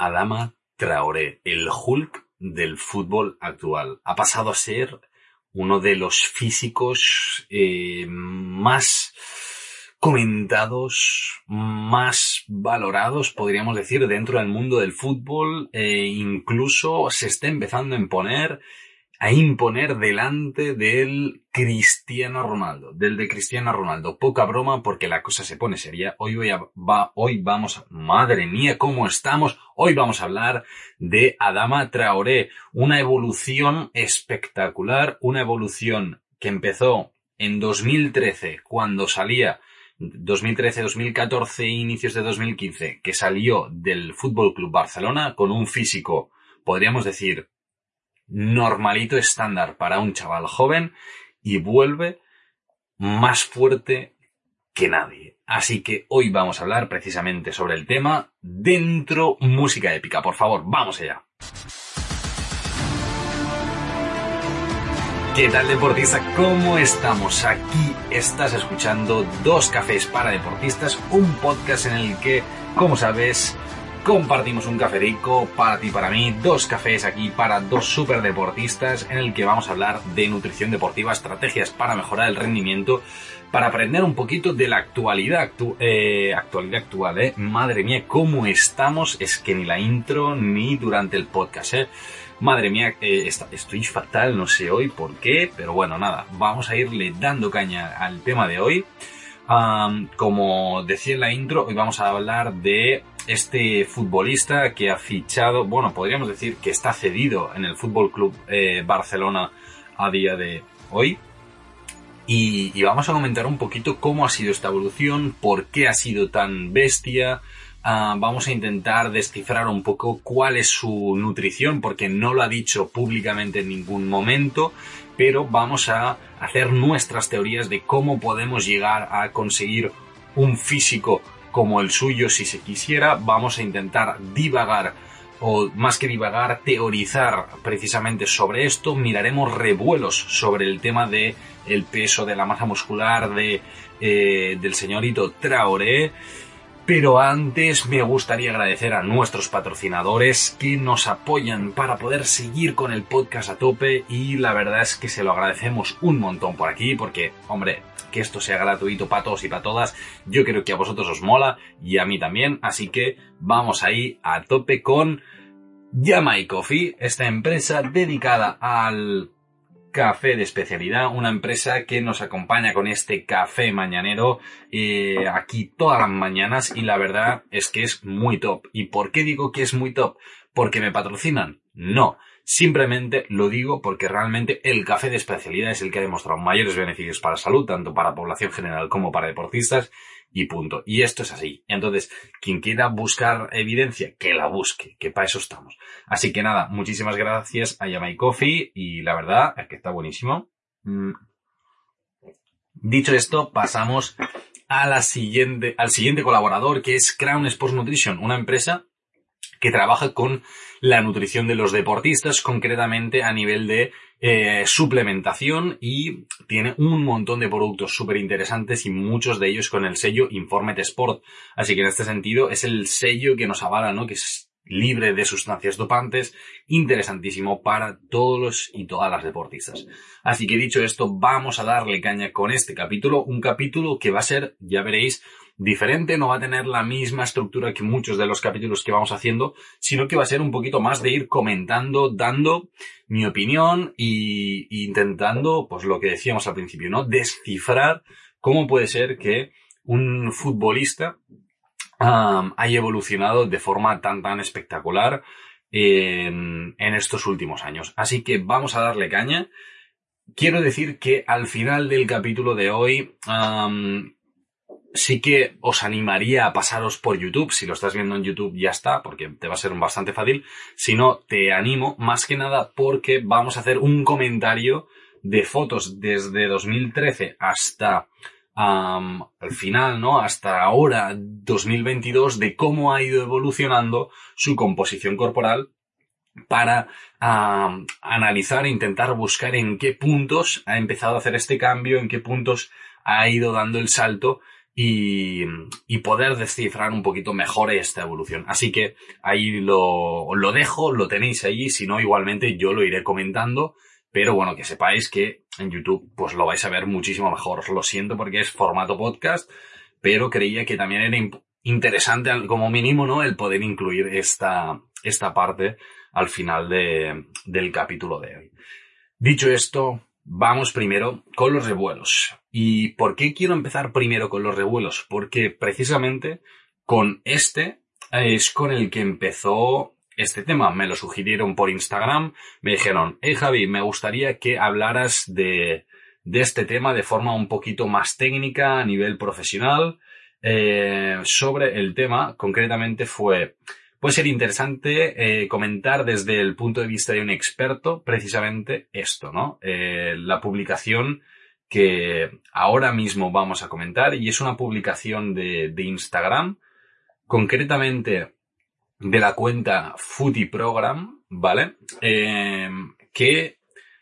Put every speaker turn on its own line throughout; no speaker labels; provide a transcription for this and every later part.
Adama Traoré, el Hulk del fútbol actual. Ha pasado a ser uno de los físicos eh, más comentados, más valorados, podríamos decir, dentro del mundo del fútbol. E incluso se está empezando a imponer a imponer delante del Cristiano Ronaldo, del de Cristiano Ronaldo. Poca broma porque la cosa se pone seria. Hoy, voy a, va, hoy vamos, a, madre mía, ¿cómo estamos? Hoy vamos a hablar de Adama Traoré, una evolución espectacular, una evolución que empezó en 2013 cuando salía 2013-2014 inicios de 2015 que salió del Fútbol Club Barcelona con un físico podríamos decir normalito estándar para un chaval joven y vuelve más fuerte que nadie. Así que hoy vamos a hablar precisamente sobre el tema dentro música épica. Por favor, vamos allá. ¿Qué tal deportista? ¿Cómo estamos? Aquí estás escuchando Dos Cafés para Deportistas, un podcast en el que, como sabes, compartimos un café rico para ti para mí, dos cafés aquí para dos super deportistas en el que vamos a hablar de nutrición deportiva, estrategias para mejorar el rendimiento, para aprender un poquito de la actualidad, eh, actualidad actual, eh. Madre mía, cómo estamos, es que ni la intro ni durante el podcast, eh. Madre mía, eh, estoy fatal, no sé hoy por qué, pero bueno, nada, vamos a irle dando caña al tema de hoy. como decía en la intro, hoy vamos a hablar de este futbolista que ha fichado, bueno, podríamos decir que está cedido en el Fútbol Club eh, Barcelona a día de hoy. Y, vamos a comentar un poquito cómo ha sido esta evolución, por qué ha sido tan bestia. Ah, vamos a intentar descifrar un poco cuál es su nutrición, porque no lo ha dicho públicamente en ningún momento, pero vamos a hacer nuestras teorías de cómo podemos llegar a conseguir un físico como el suyo si se quisiera. Vamos a intentar divagar o más que divagar, teorizar precisamente sobre esto. Miraremos revuelos sobre el tema de el peso de la masa muscular de, eh, del señorito Traoré pero antes me gustaría agradecer a nuestros patrocinadores que nos apoyan para poder seguir con el podcast a tope y la verdad es que se lo agradecemos un montón por aquí porque, hombre, que esto sea gratuito para todos y para todas, yo creo que a vosotros os mola y a mí también, así que vamos ahí a tope con Yamai Coffee, esta empresa dedicada al Café de Especialidad, una empresa que nos acompaña con este café mañanero eh, aquí todas las mañanas y la verdad es que es muy top. ¿Y por qué digo que es muy top? ¿Porque me patrocinan? No. Simplemente lo digo porque realmente el café de especialidad es el que ha demostrado mayores beneficios para salud, tanto para la población general como para deportistas, y punto. Y esto es así. Entonces, quien quiera buscar evidencia, que la busque, que para eso estamos. Así que nada, muchísimas gracias a Yamai Coffee y la verdad es que está buenísimo. Mm. Dicho esto, pasamos a la siguiente, al siguiente colaborador que es Crown Sports Nutrition, una empresa que trabaja con la nutrición de los deportistas, concretamente a nivel de eh, suplementación y tiene un montón de productos súper interesantes y muchos de ellos con el sello Informet Sport. Así que en este sentido es el sello que nos avala, ¿no? Que es libre de sustancias dopantes, interesantísimo para todos y todas las deportistas. Así que dicho esto, vamos a darle caña con este capítulo, un capítulo que va a ser, ya veréis, diferente, no va a tener la misma estructura que muchos de los capítulos que vamos haciendo, sino que va a ser un poquito más de ir comentando, dando mi opinión y, intentando, pues lo que decíamos al principio, ¿no? Descifrar cómo puede ser que un futbolista haya evolucionado de forma tan tan espectacular en, estos últimos años. Así que vamos a darle caña. Quiero decir que al final del capítulo de hoy sí que os animaría a pasaros por YouTube. Si lo estás viendo en YouTube ya está, porque te va a ser bastante fácil. Si no, te animo más que nada porque vamos a hacer un comentario de fotos desde 2013 hasta al final, ¿no? Hasta ahora, 2022, de cómo ha ido evolucionando su composición corporal para analizar e intentar buscar en qué puntos ha empezado a hacer este cambio, en qué puntos ha ido dando el salto y, y, poder descifrar un poquito mejor esta evolución. Así que ahí lo, lo dejo, lo tenéis ahí, si no igualmente yo lo iré comentando, pero bueno, que sepáis que en YouTube pues lo vais a ver muchísimo mejor. Lo siento porque es formato podcast, pero creía que también era interesante como mínimo, ¿no? El poder incluir esta, esta parte al final de, del capítulo de hoy. Dicho esto, vamos primero con los revuelos. ¿Y por qué quiero empezar primero con los revuelos? Porque precisamente con este es con el que empezó este tema. Me lo sugirieron por Instagram. Me dijeron, hey Javi, me gustaría que hablaras de, de este tema de forma un poquito más técnica a nivel profesional. Eh, sobre el tema, concretamente fue puede ser interesante eh, comentar desde el punto de vista de un experto precisamente esto, ¿no? Eh, la publicación que ahora mismo vamos a comentar y es una publicación de, de Instagram, concretamente de la cuenta Footy Program, ¿vale? Eh, que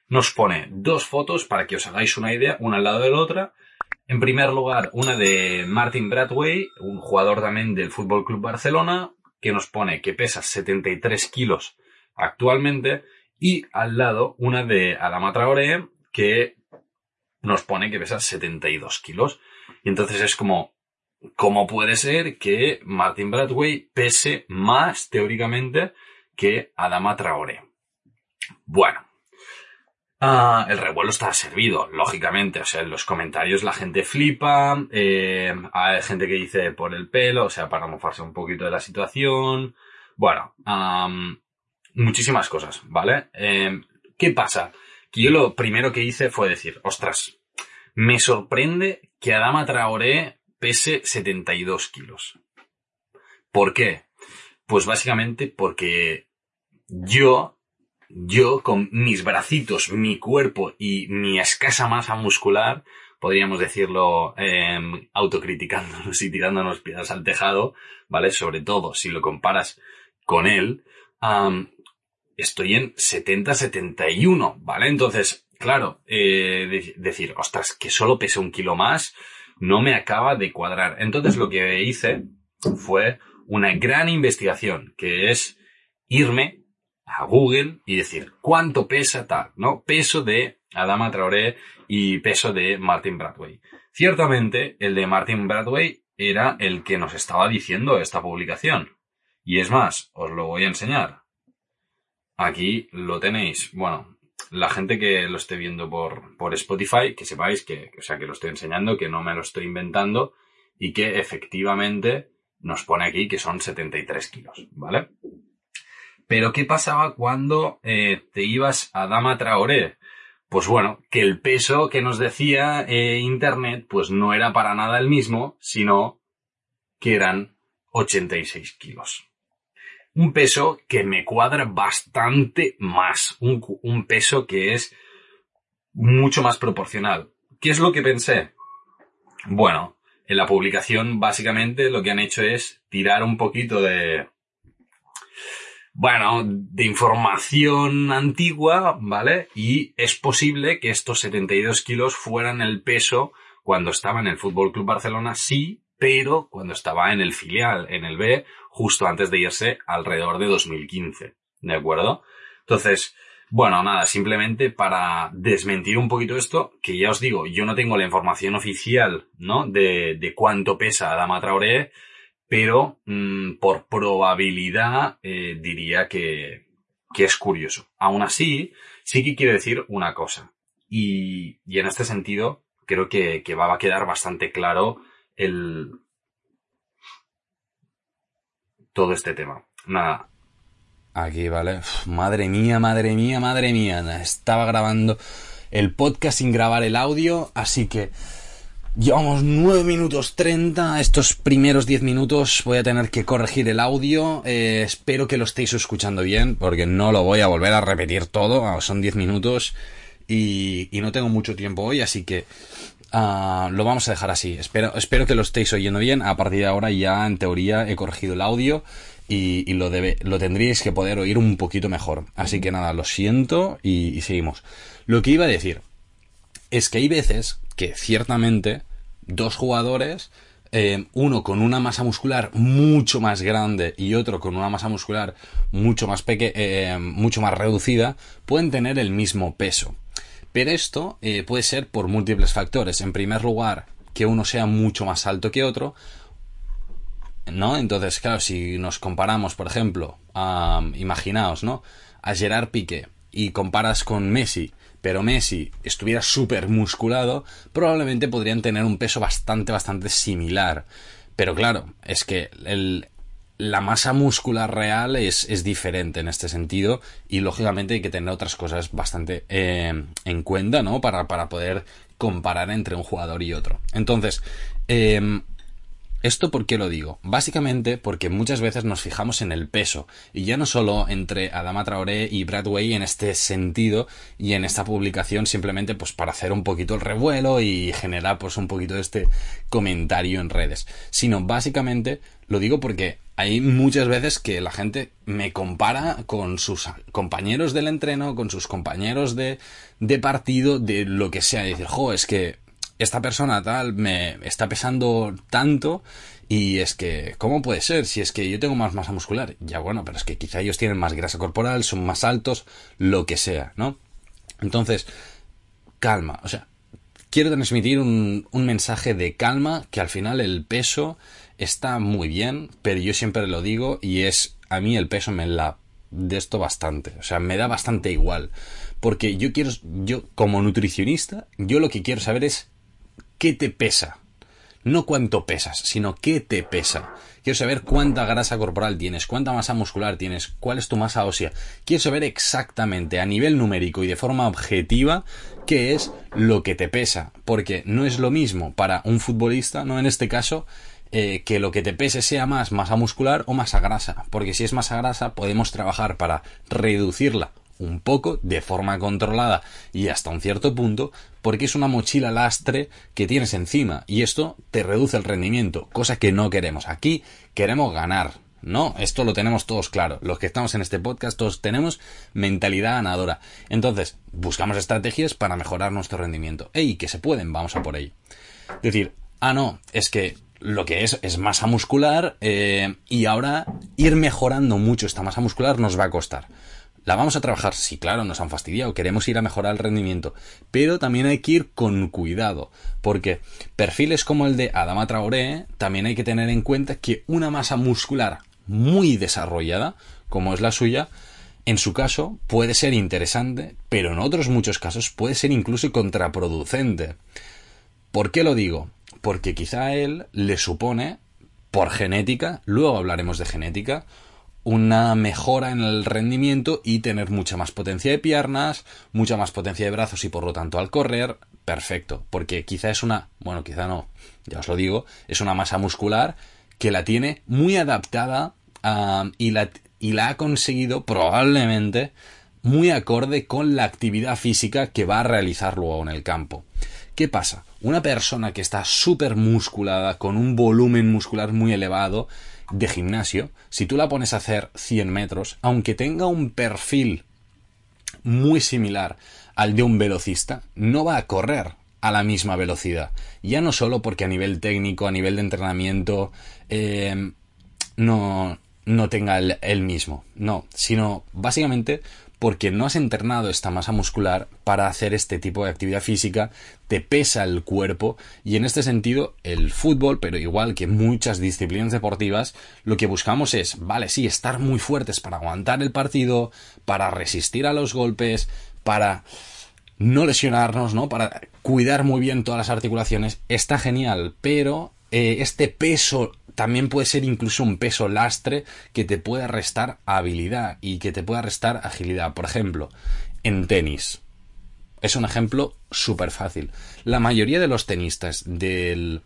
nos pone dos fotos para que os hagáis una idea, una al lado de la otra. En primer lugar, una de Martin Bradway, un jugador también del Fútbol Club Barcelona, que nos pone que pesa 73 kilos actualmente y al lado una de Adama Traoré que nos pone que pesa 72 kilos. Y entonces es como, ¿cómo puede ser que Martin Bradway pese más teóricamente que Adama Traoré? Bueno, Ah, el revuelo está servido, lógicamente. O sea, en los comentarios la gente flipa, eh, hay gente que dice por el pelo, o sea, para mofarse un poquito de la situación. Bueno, muchísimas cosas, ¿vale? Em, ¿Qué pasa? Que yo lo primero que hice fue decir, ostras, me sorprende que Adama Traoré pese 72 kilos. ¿Por qué? Pues básicamente porque yo yo con mis bracitos, mi cuerpo y mi escasa masa muscular, podríamos decirlo eh, autocriticándonos y tirándonos piedras al tejado, ¿vale? Sobre todo si lo comparas con él, estoy en 70-71, ¿vale? Entonces, claro, eh, decir, ostras, que solo pese un kilo más, no me acaba de cuadrar. Entonces lo que hice fue una gran investigación, que es irme a Google y decir cuánto pesa tal, ¿no? Peso de Adama Traoré y peso de Martin Bradway. Ciertamente, el de Martin Bradway era el que nos estaba diciendo esta publicación. Y es más, os lo voy a enseñar. Aquí lo tenéis. Bueno, la gente que lo esté viendo por, por Spotify, que sepáis que, o sea, que lo estoy enseñando, que no me lo estoy inventando y que efectivamente nos pone aquí que son 73 kilos, ¿vale? Pero ¿qué pasaba cuando eh, te ibas a Dama Traoré? Pues bueno, que el peso que nos decía eh, Internet pues no era para nada el mismo, sino que eran 86 kilos. Un peso que me cuadra bastante más, un, un peso que es mucho más proporcional. ¿Qué es lo que pensé? Bueno, en la publicación básicamente lo que han hecho es tirar un poquito de, bueno, de información antigua, ¿vale? Y es posible que estos 72 kilos fueran el peso cuando estaba en el Fútbol Club Barcelona, sí, pero cuando estaba en el filial, en el B, justo antes de irse alrededor de 2015. ¿De acuerdo? Entonces, bueno, nada, simplemente para desmentir un poquito esto, que ya os digo, yo no tengo la información oficial, ¿no? De, de cuánto pesa Dama Traoré, pero mm, por probabilidad eh, diría que, que, es curioso. Aún así, sí que quiero decir una cosa. Y, y en este sentido, creo que, que, va a quedar bastante claro el todo este tema. Nada. Aquí, ¿vale? madre mía, madre mía, madre mía. Estaba grabando el podcast sin grabar el audio, así que Llevamos 9 minutos 30. Estos primeros 10 minutos voy a tener que corregir el audio. Eh, espero que lo estéis escuchando bien, porque no lo voy a volver a repetir todo. Ah, son 10 minutos y, no tengo mucho tiempo hoy, así que uh, lo vamos a dejar así. Espero, espero que lo estéis oyendo bien. A partir de ahora ya, en teoría, he corregido el audio y, lo, lo tendríais que poder oír un poquito mejor. Así que nada, lo siento y seguimos. Lo que iba a decir es que hay veces que ciertamente dos jugadores
eh, uno con una masa muscular mucho más grande y otro con una masa muscular mucho más pequeña, eh, mucho más reducida, pueden tener el mismo peso. Pero esto eh, puede ser por múltiples factores. En primer lugar, que uno sea mucho más alto que otro. ¿No? Entonces, claro, si nos comparamos, por ejemplo, a, imaginaos, ¿no? A Gerard Piqué y comparas con Messi, pero Messi estuviera súper musculado, probablemente podrían tener un peso bastante, bastante similar. Pero claro, es que el, la masa muscular real es, es, diferente en este sentido y lógicamente hay que tener otras cosas bastante eh, en cuenta, ¿no? Para, para, poder comparar entre un jugador y otro. Entonces, eh, ¿Esto por qué lo digo? Básicamente porque muchas veces nos fijamos en el peso, y ya no solo entre Adama Traoré y Bradway en este sentido y en esta publicación simplemente pues para hacer un poquito el revuelo y generar pues un poquito este comentario en redes, sino básicamente lo digo porque hay muchas veces que la gente me compara con sus compañeros del entreno, con sus compañeros de, de partido, de lo que sea, y decir, jo, es que esta persona tal me está pesando tanto y es que, ¿cómo puede ser? Si es que yo tengo más masa muscular. Ya bueno, pero es que quizá ellos tienen más grasa corporal, son más altos, lo que sea, ¿no? Entonces, calma, o sea, quiero transmitir un, mensaje de calma, que al final el peso está muy bien, pero yo siempre lo digo y es, a mí el peso me la de esto bastante, o sea, me da bastante igual, porque yo quiero, yo como nutricionista, yo lo que quiero saber es qué te pesa. No cuánto pesas, sino qué te pesa. Quiero saber cuánta grasa corporal tienes, cuánta masa muscular tienes, cuál es tu masa ósea. Quiero saber exactamente a nivel numérico y de forma objetiva qué es lo que te pesa. Porque no es lo mismo para un futbolista, no en este caso, eh, que lo que te pese sea más masa muscular o masa grasa. Porque si es masa grasa podemos trabajar para reducirla un poco de forma controlada y hasta un cierto punto porque es una mochila lastre que tienes encima y esto te reduce el rendimiento, cosa que no queremos. Aquí queremos ganar. No, esto lo tenemos todos claro. Los que estamos en este podcast todos tenemos mentalidad ganadora. Entonces, buscamos estrategias para mejorar nuestro rendimiento. ¡Ey! Que se pueden, vamos a por ello. Decir, ah, no, es que lo que es es masa muscular eh, y ahora ir mejorando mucho esta masa muscular nos va a costar. ¿La vamos a trabajar? Sí, claro, nos han fastidiado, queremos ir a mejorar el rendimiento, pero también hay que ir con cuidado, porque perfiles como el de Adama Traoré, también hay que tener en cuenta que una masa muscular muy desarrollada, como es la suya, en su caso puede ser interesante, pero en otros muchos casos puede ser incluso contraproducente. ¿Por qué lo digo? Porque quizá a él le supone, por genética, luego hablaremos de genética, una mejora en el rendimiento y tener mucha más potencia de piernas, mucha más potencia de brazos y por lo tanto al correr, perfecto, porque quizá es una, bueno, quizá no, ya os lo digo, es una masa muscular que la tiene muy adaptada y, la, y la ha conseguido probablemente muy acorde con la actividad física que va a realizar luego en el campo. ¿Qué pasa? Una persona que está súper musculada, con un volumen muscular muy elevado, de gimnasio, si tú la pones a hacer 100 metros, aunque tenga un perfil muy similar al de un velocista, no va a correr a la misma velocidad. Ya no solo porque a nivel técnico, a nivel de entrenamiento, eh, no, no tenga el, mismo, no, sino básicamente porque no has entrenado esta masa muscular para hacer este tipo de actividad física, te pesa el cuerpo y en este sentido el fútbol, pero igual que muchas disciplinas deportivas, lo que buscamos es, vale, sí, estar muy fuertes para aguantar el partido, para resistir a los golpes, para no lesionarnos, ¿no? Para cuidar muy bien todas las articulaciones, está genial, pero eh, este peso también puede ser incluso un peso lastre que te pueda restar habilidad y que te pueda restar agilidad. Por ejemplo, en tenis. Es un ejemplo súper fácil. La mayoría de los tenistas del...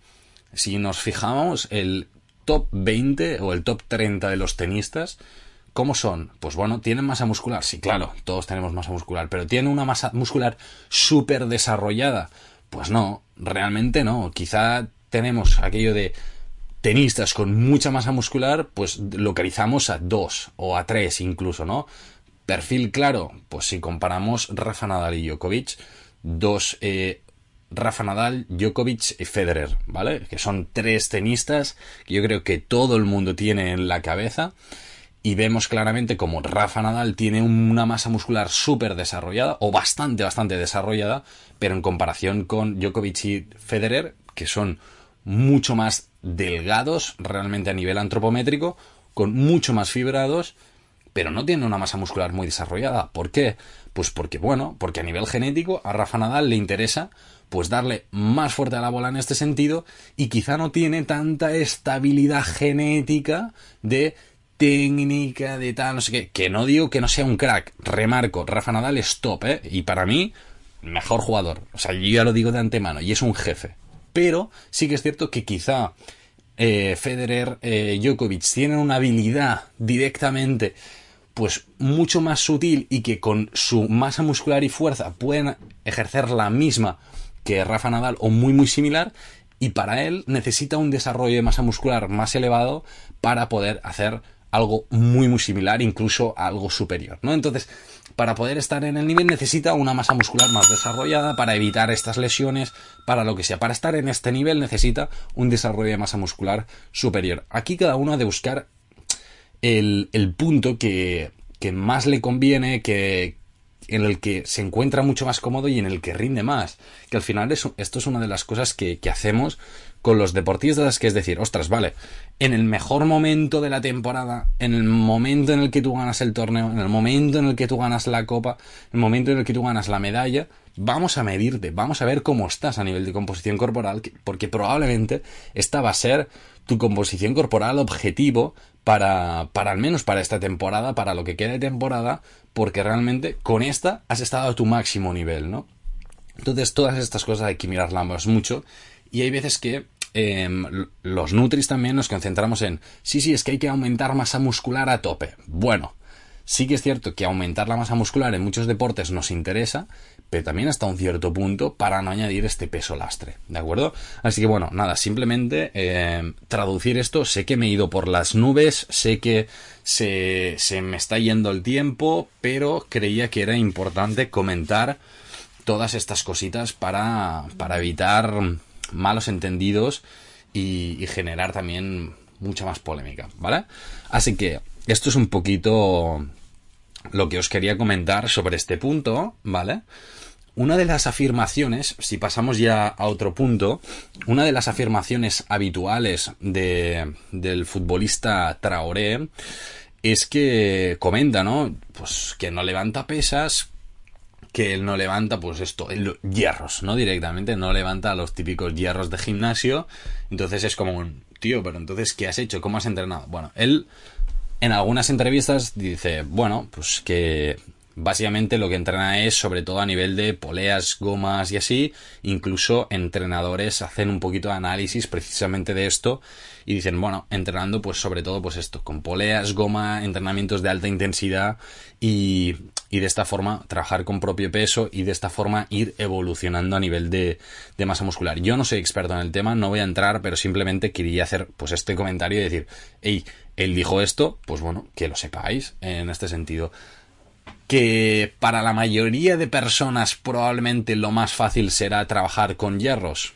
Si nos fijamos, el top 20 o el top 30 de los tenistas, ¿cómo son? Pues bueno, ¿tienen masa muscular? Sí, claro, todos tenemos masa muscular, pero ¿tienen una masa muscular súper desarrollada? Pues no, realmente no. Quizá tenemos aquello de tenistas con mucha masa muscular, pues localizamos a dos o a tres incluso, ¿no? Perfil claro, pues si comparamos Rafa Nadal y Djokovic, dos eh, Rafa Nadal, Djokovic y Federer, ¿vale? Que son tres tenistas que yo creo que todo el mundo tiene en la cabeza y vemos claramente como Rafa Nadal tiene una masa muscular súper desarrollada o bastante, bastante desarrollada, pero en comparación con Djokovic y Federer, que son mucho más delgados realmente a nivel antropométrico, con mucho más fibrados, pero no tienen una masa muscular muy desarrollada. ¿Por qué? Pues porque, bueno, porque a nivel genético a Rafa Nadal le interesa pues darle más fuerte a la bola en este sentido y quizá no tiene tanta estabilidad genética de técnica, de tal, no sé qué, que no digo que no sea un crack, remarco, Rafa Nadal es top, ¿eh? Y para mí, mejor jugador, o sea, yo ya lo digo de antemano, y es un jefe. Pero sí que es cierto que quizá eh, Federer, eh, Djokovic tienen una habilidad directamente pues mucho más sutil y que con su masa muscular y fuerza pueden ejercer la misma que Rafa Nadal o muy muy similar y para él necesita un desarrollo de masa muscular más elevado para poder hacer algo muy muy similar, incluso algo superior, ¿no? Entonces, para poder estar en el nivel necesita una masa muscular más desarrollada para evitar estas lesiones, para lo que sea. Para estar en este nivel necesita un desarrollo de masa muscular superior. Aquí cada uno ha de buscar el, punto que, que más le conviene, que, en el que se encuentra mucho más cómodo y en el que rinde más. Que al final esto es una de las cosas que, que hacemos con los deportistas, que es decir, ostras, vale, en el mejor momento de la temporada, en el momento en el que tú ganas el torneo, en el momento en el que tú ganas la copa, en el momento en el que tú ganas la medalla, vamos a medirte, vamos a ver cómo estás a nivel de composición corporal, porque probablemente esta va a ser tu composición corporal objetivo para, para al menos para esta temporada, para lo que quede de temporada, porque realmente con esta has estado a tu máximo nivel, ¿no? Entonces todas estas cosas hay que mirarlas mucho y hay veces que em, los Nutris también nos concentramos en, sí, sí, es que hay que aumentar masa muscular a tope. Bueno, sí que es cierto que aumentar la masa muscular en muchos deportes nos interesa, pero también hasta un cierto punto para no añadir este peso lastre, ¿de acuerdo? Así que bueno, nada, simplemente em, traducir esto, sé que me he ido por las nubes, sé que se, se me está yendo el tiempo, pero creía que era importante comentar todas estas cositas para, para evitar malos entendidos y, generar también mucha más polémica, ¿vale? Así que esto es un poquito lo que os quería comentar sobre este punto, ¿vale? Una de las afirmaciones, si pasamos ya a otro punto, una de las afirmaciones habituales de, del futbolista Traoré es que comenta, ¿no? Pues que no levanta pesas que él no levanta, pues esto, hierros, ¿no? Directamente, no levanta los típicos hierros de gimnasio. Entonces es como un, tío, pero entonces, ¿qué has hecho? ¿Cómo has entrenado? Bueno, él en algunas entrevistas dice, bueno, pues que básicamente lo que entrena es sobre todo a nivel de poleas, gomas y así. Incluso entrenadores hacen un poquito de análisis precisamente de esto y dicen, bueno, entrenando pues sobre todo pues esto, con poleas, goma, entrenamientos de alta intensidad y y de esta forma trabajar con propio peso y de esta forma ir evolucionando a nivel de, de, masa muscular. Yo no soy experto en el tema, no voy a entrar, pero simplemente quería hacer pues este comentario y decir, hey, él dijo esto, pues bueno, que lo sepáis en este sentido. Que para la mayoría de personas probablemente lo más fácil será trabajar con hierros.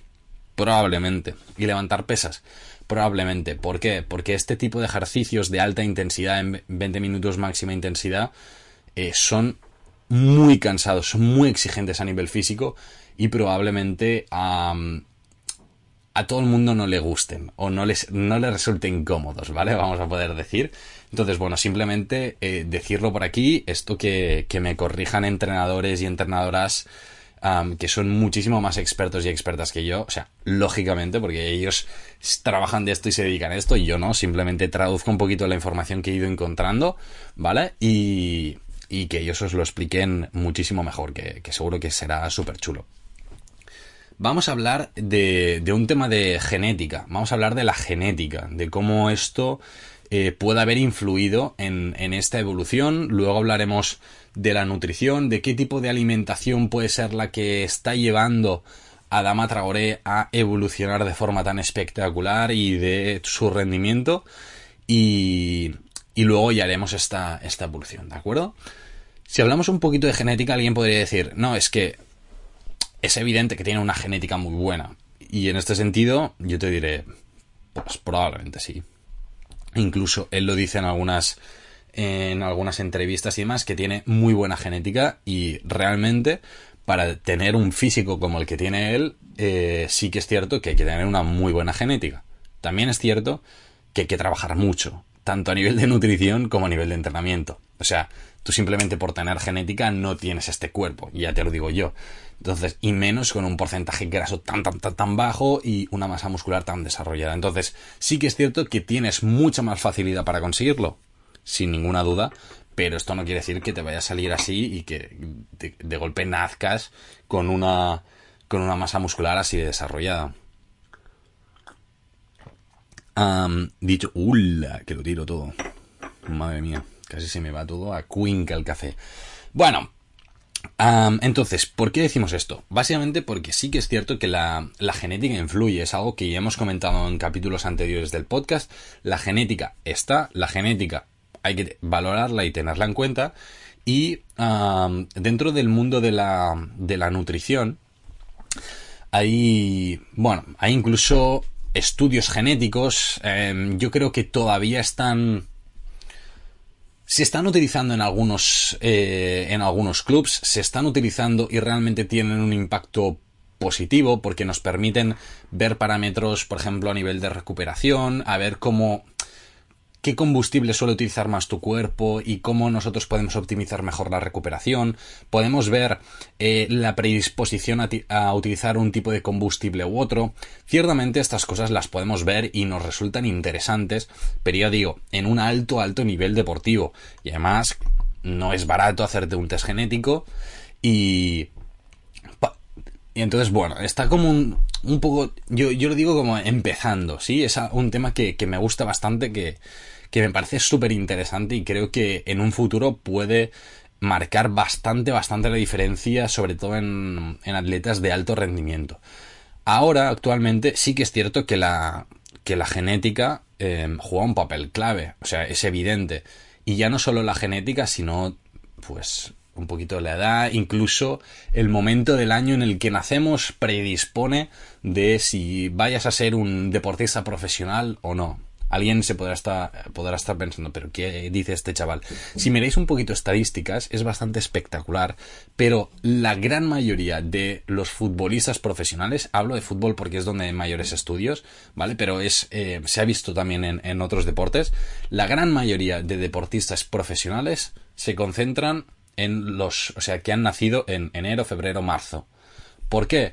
Probablemente. Y levantar pesas. Probablemente. ¿Por qué? Porque este tipo de ejercicios de alta intensidad en 20 minutos máxima intensidad eh, son muy cansados, son muy exigentes a nivel físico y probablemente a, a todo el mundo no le gusten o no les, no les resulten cómodos, ¿vale? Vamos a poder decir. Entonces, bueno, simplemente eh, decirlo por aquí, esto que, que, me corrijan entrenadores y entrenadoras que son muchísimo más expertos y expertas que yo, o sea, lógicamente, porque ellos trabajan de esto y se dedican a esto, y yo no, simplemente traduzco un poquito la información que he ido encontrando, ¿vale? Y, y que ellos os lo expliquen muchísimo mejor, que, seguro que será súper chulo. Vamos a hablar de, de, un tema de genética, vamos a hablar de la genética, de cómo esto eh, puede haber influido en, esta evolución. Luego hablaremos de la nutrición, de qué tipo de alimentación puede ser la que está llevando a Dama Traoré a evolucionar de forma tan espectacular y de su rendimiento. Y, y luego ya haremos esta, esta evolución, ¿de acuerdo? Si hablamos un poquito de genética, alguien podría decir, no, es que es evidente que tiene una genética muy buena. Y en este sentido, yo te diré, pues probablemente sí. Incluso él lo dice en algunas en algunas entrevistas y demás que tiene muy buena genética y realmente para tener un físico como el que tiene él, eh, sí que es cierto que hay que tener una muy buena genética. También es cierto que hay que trabajar mucho, tanto a nivel de nutrición como a nivel de entrenamiento. O sea, tú simplemente por tener genética no tienes este cuerpo, ya te lo digo yo. Entonces, y menos con un porcentaje graso tan, tan, tan, tan bajo y una masa muscular tan desarrollada. Entonces, sí que es cierto que tienes mucha más facilidad para conseguirlo, sin ninguna duda, pero esto no quiere decir que te vaya a salir así y que de, golpe nazcas con una, con una masa muscular así de desarrollada. dicho, ¡Ula! Que lo tiro todo. Madre mía, casi se me va todo a cuinca el café. Bueno, entonces, ¿por qué decimos esto? Básicamente porque sí que es cierto que la, la, genética influye, es algo que ya hemos comentado en capítulos anteriores del podcast. La genética está, la genética hay que valorarla y tenerla en cuenta. Y dentro del mundo de la, de la nutrición, hay, bueno, hay incluso estudios genéticos. Em, yo creo que todavía están se están utilizando en algunos eh, en algunos clubs se están utilizando y realmente tienen un impacto positivo porque nos permiten ver parámetros por ejemplo a nivel de recuperación a ver cómo qué combustible suele utilizar más tu cuerpo y cómo nosotros podemos optimizar mejor la recuperación. Podemos ver eh, la predisposición a, utilizar un tipo de combustible u otro. Ciertamente estas cosas las podemos ver y nos resultan interesantes, pero ya digo, en un alto, alto nivel deportivo. Y además, no es barato hacerte un test genético y... Y entonces, bueno, está como un, un poco, yo, yo lo digo como empezando, ¿sí? Es un tema que, que me gusta bastante, que, que me parece súper interesante y creo que en un futuro puede marcar bastante, bastante la diferencia, sobre todo en, en atletas de alto rendimiento. Ahora, actualmente, sí que es cierto que la, que la genética em, juega un papel clave, o sea, es evidente. Y ya no solo la genética, sino, pues, un poquito la edad, incluso el momento del año en el que nacemos predispone de si vayas a ser un deportista profesional o no. Alguien se podrá estar, estar pensando, pero ¿qué dice este chaval? Si miráis un poquito estadísticas, es bastante espectacular, pero la gran mayoría de los futbolistas profesionales, hablo de fútbol porque es donde hay mayores estudios, ¿vale? Pero es, eh, se ha visto también en, en otros deportes, la gran mayoría de deportistas profesionales se concentran en los, o sea, que han nacido en enero, febrero, marzo. ¿Por qué?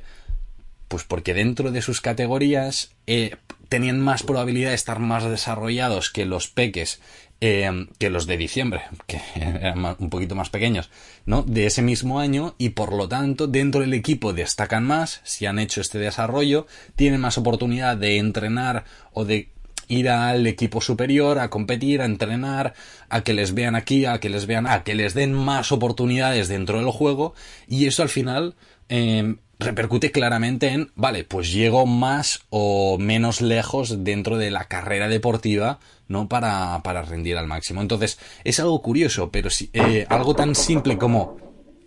Pues porque dentro de sus categorías eh, tenían más probabilidad de estar más desarrollados que los peques, eh, que los de diciembre, que eran un poquito más pequeños, ¿no? De ese mismo año y por lo tanto dentro del equipo destacan más, si han hecho este desarrollo, tienen más oportunidad de entrenar o de ir al equipo superior a competir, a entrenar, a que les vean aquí, a que les vean, a que les den más oportunidades dentro del juego y eso al final eh, repercute claramente en, vale, pues llego más o menos lejos dentro de la carrera deportiva, ¿no? Para, para rendir al máximo. Entonces, es algo curioso, pero si, eh, algo tan simple como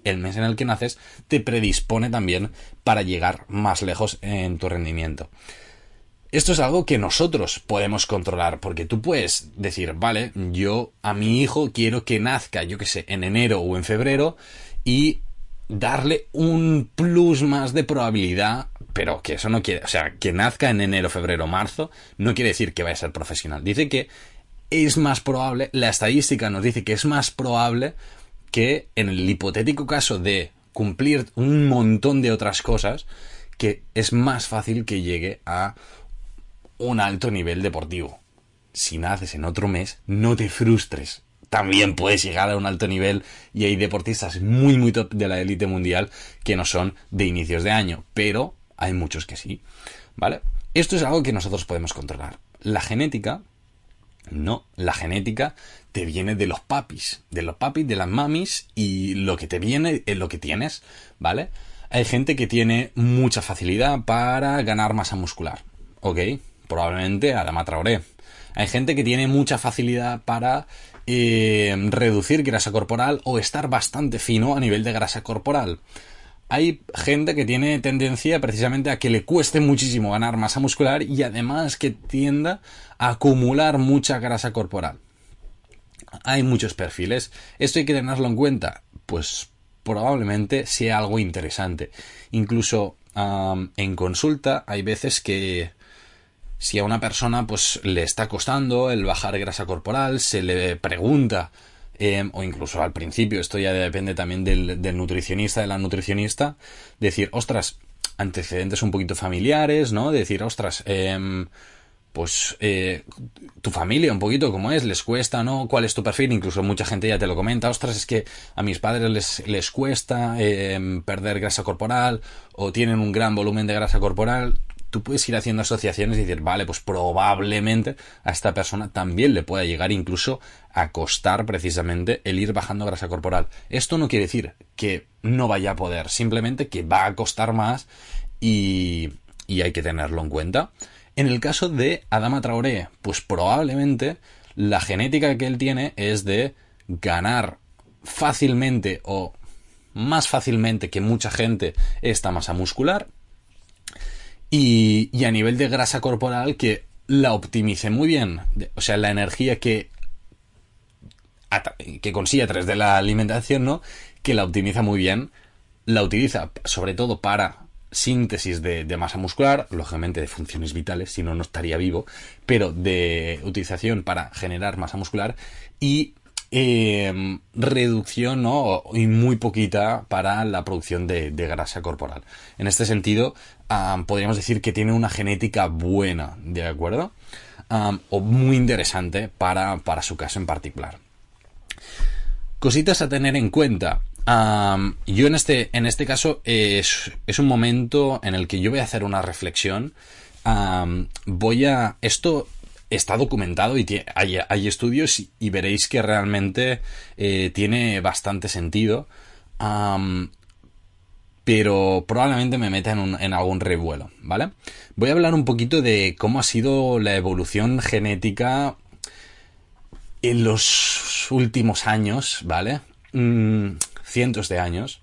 el mes en el que naces te predispone también para llegar más lejos en tu rendimiento. Esto es algo que nosotros podemos controlar, porque tú puedes decir, vale, yo a mi hijo quiero que nazca, yo que sé, en enero o en febrero, y darle un plus más de probabilidad, pero que eso no quiere, o sea, que nazca en enero, febrero, marzo, no quiere decir que vaya a ser profesional. Dice que es más probable, la estadística nos dice que es más probable que en el hipotético caso de cumplir un montón de otras cosas, que es más fácil que llegue a un alto nivel deportivo. Si naces en otro mes, no te frustres también puedes llegar a un alto nivel y hay deportistas muy muy top de la élite mundial que no son de inicios de año, pero hay muchos que sí, ¿vale? Esto es algo que nosotros podemos controlar. La genética, no, la genética te viene de los papis, de los papis, de las mamis y lo que te viene es lo que tienes, ¿vale? Hay gente que tiene mucha facilidad para ganar masa muscular, ¿ok? Probablemente Adama Traoré. Hay gente que tiene mucha facilidad para reducir grasa corporal o estar bastante fino a nivel de grasa corporal. hay gente que tiene tendencia precisamente a que le cueste muchísimo ganar masa muscular y además que tienda a acumular mucha grasa corporal. Hay muchos perfiles. ¿Esto hay que tenerlo en cuenta? Pues probablemente sea algo interesante. Incluso en consulta hay veces que si a una persona pues le está costando el bajar grasa corporal, se le pregunta Em, o incluso al principio, esto ya depende también del, nutricionista, de la nutricionista, decir, ostras, antecedentes un poquito familiares, ¿no? Decir, ostras, em, pues eh, tu familia un poquito cómo es, les cuesta, ¿no? ¿Cuál es tu perfil? Incluso mucha gente ya te lo comenta, ostras, es que a mis padres les, les cuesta em, perder grasa corporal o tienen un gran volumen de grasa corporal tú puedes ir haciendo asociaciones y decir, vale, pues probablemente a esta persona también le pueda llegar incluso a costar precisamente el ir bajando grasa corporal. Esto no quiere decir que no vaya a poder, simplemente que va a costar más y, y hay que tenerlo en cuenta. En el caso de Adama Traoré, pues probablemente la genética que él tiene es de ganar fácilmente o más fácilmente que mucha gente esta masa muscular y, a nivel de grasa corporal que la optimice muy bien. O sea, la energía que, que consigue a través de la alimentación, ¿no? Que la optimiza muy bien. La utiliza sobre todo para síntesis de, de, masa muscular, lógicamente de funciones vitales, si no, no estaría vivo, pero de utilización para generar masa muscular y eh, reducción ¿no? y muy poquita para la producción de, grasa corporal. En este sentido, podríamos decir que tiene una genética buena, ¿de acuerdo? o muy interesante para, para, su caso en particular. Cositas a tener en cuenta. yo en este, en este caso es, es, un momento en el que yo voy a hacer una reflexión. voy a. Esto está documentado y hay, estudios y, veréis que realmente eh, tiene bastante sentido. Pero probablemente me meta en, algún revuelo, ¿vale? Voy a hablar un poquito de cómo ha sido la evolución genética en los últimos años, ¿vale? Mm, cientos de años.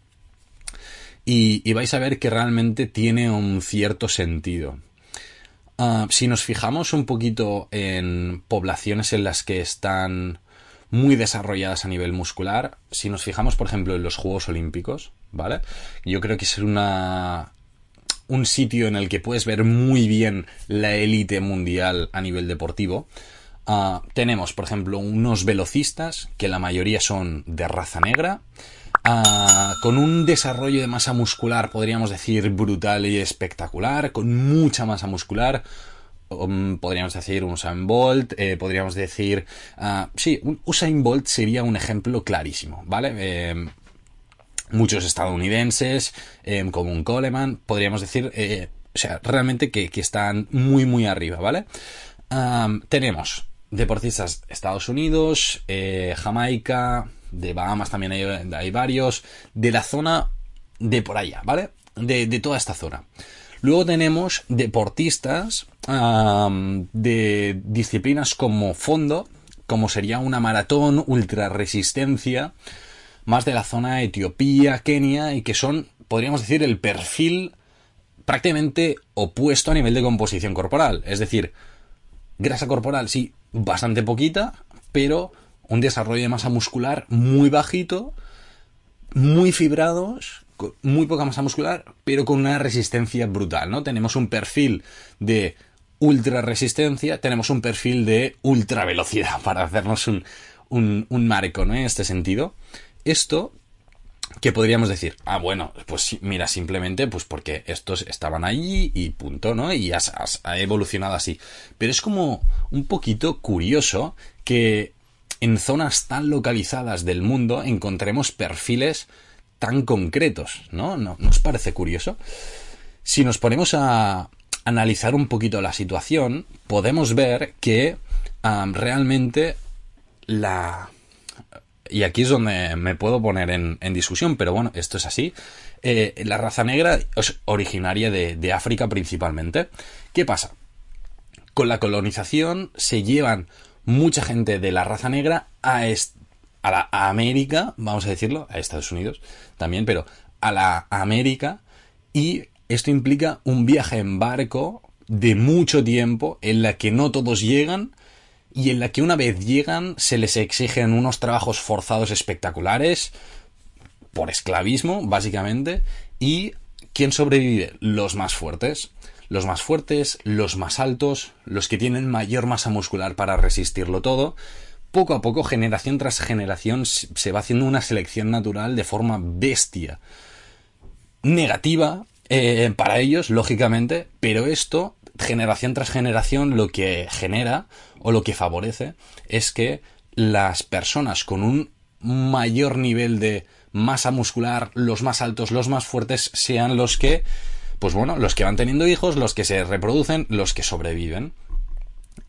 y vais a ver que realmente tiene un cierto sentido. Ah, si nos fijamos un poquito en poblaciones en las que están muy desarrolladas a nivel muscular, si nos fijamos, por ejemplo, en los Juegos Olímpicos, ¿vale? Yo creo que es una un sitio en el que puedes ver muy bien la élite mundial a nivel deportivo. Ah, tenemos, por ejemplo, unos velocistas que la mayoría son de raza negra, Ah, con un desarrollo de masa muscular, podríamos decir, brutal y espectacular, con mucha masa muscular. Um, podríamos decir un Usain Bolt, eh, podríamos decir... Uh, sí, un Usain Bolt sería un ejemplo clarísimo, ¿vale? Em, muchos estadounidenses, em, como un Coleman, podríamos decir, eh, o sea, realmente que, que, están muy, muy arriba, ¿vale? tenemos deportistas Estados Unidos, eh, Jamaica, de Bahamas también hay, varios, de la zona de por allá, ¿vale? De, toda esta zona. Luego tenemos deportistas de disciplinas como fondo, como sería una maratón, ultra resistencia, más de la zona Etiopía, Kenia, y que son, podríamos decir, el perfil prácticamente opuesto a nivel de composición corporal. Es decir, grasa corporal, sí, bastante poquita, pero un desarrollo de masa muscular muy bajito, muy fibrados, muy poca masa muscular, pero con una resistencia brutal, ¿no? Tenemos un perfil de ultra resistencia, tenemos un perfil de ultra velocidad, para hacernos un, un, marco, ¿no? En este sentido. Esto, ¿qué podríamos decir? Ah, bueno, pues mira, simplemente, pues porque estos estaban allí y punto, ¿no? Y ha evolucionado así. Pero es como un poquito curioso que en zonas tan localizadas del mundo encontremos perfiles tan concretos, ¿no? ¿No nos parece curioso? Si nos ponemos a analizar un poquito la situación, podemos ver que realmente la... Y aquí es donde me puedo poner en, discusión, pero bueno, esto es así. Eh, la raza negra es originaria de África principalmente. ¿Qué pasa? Con la colonización se llevan mucha gente de la raza negra a, a, la, América, vamos a decirlo, a Estados Unidos también, pero a la América y esto implica un viaje en barco de mucho tiempo en la que no todos llegan y en la que una vez llegan se les exigen unos trabajos forzados espectaculares por esclavismo, básicamente, y ¿quién sobrevive? Los más fuertes. Los más fuertes, los más altos, los que tienen mayor masa muscular para resistirlo todo. Poco a poco, generación tras generación, se va haciendo una selección natural de forma bestia. Negativa, eh, para ellos, lógicamente, pero esto, generación tras generación, lo que genera o lo que favorece es que las personas con un mayor nivel de masa muscular, los más altos, los más fuertes, sean los que, pues bueno, los que van teniendo hijos, los que se reproducen, los que sobreviven.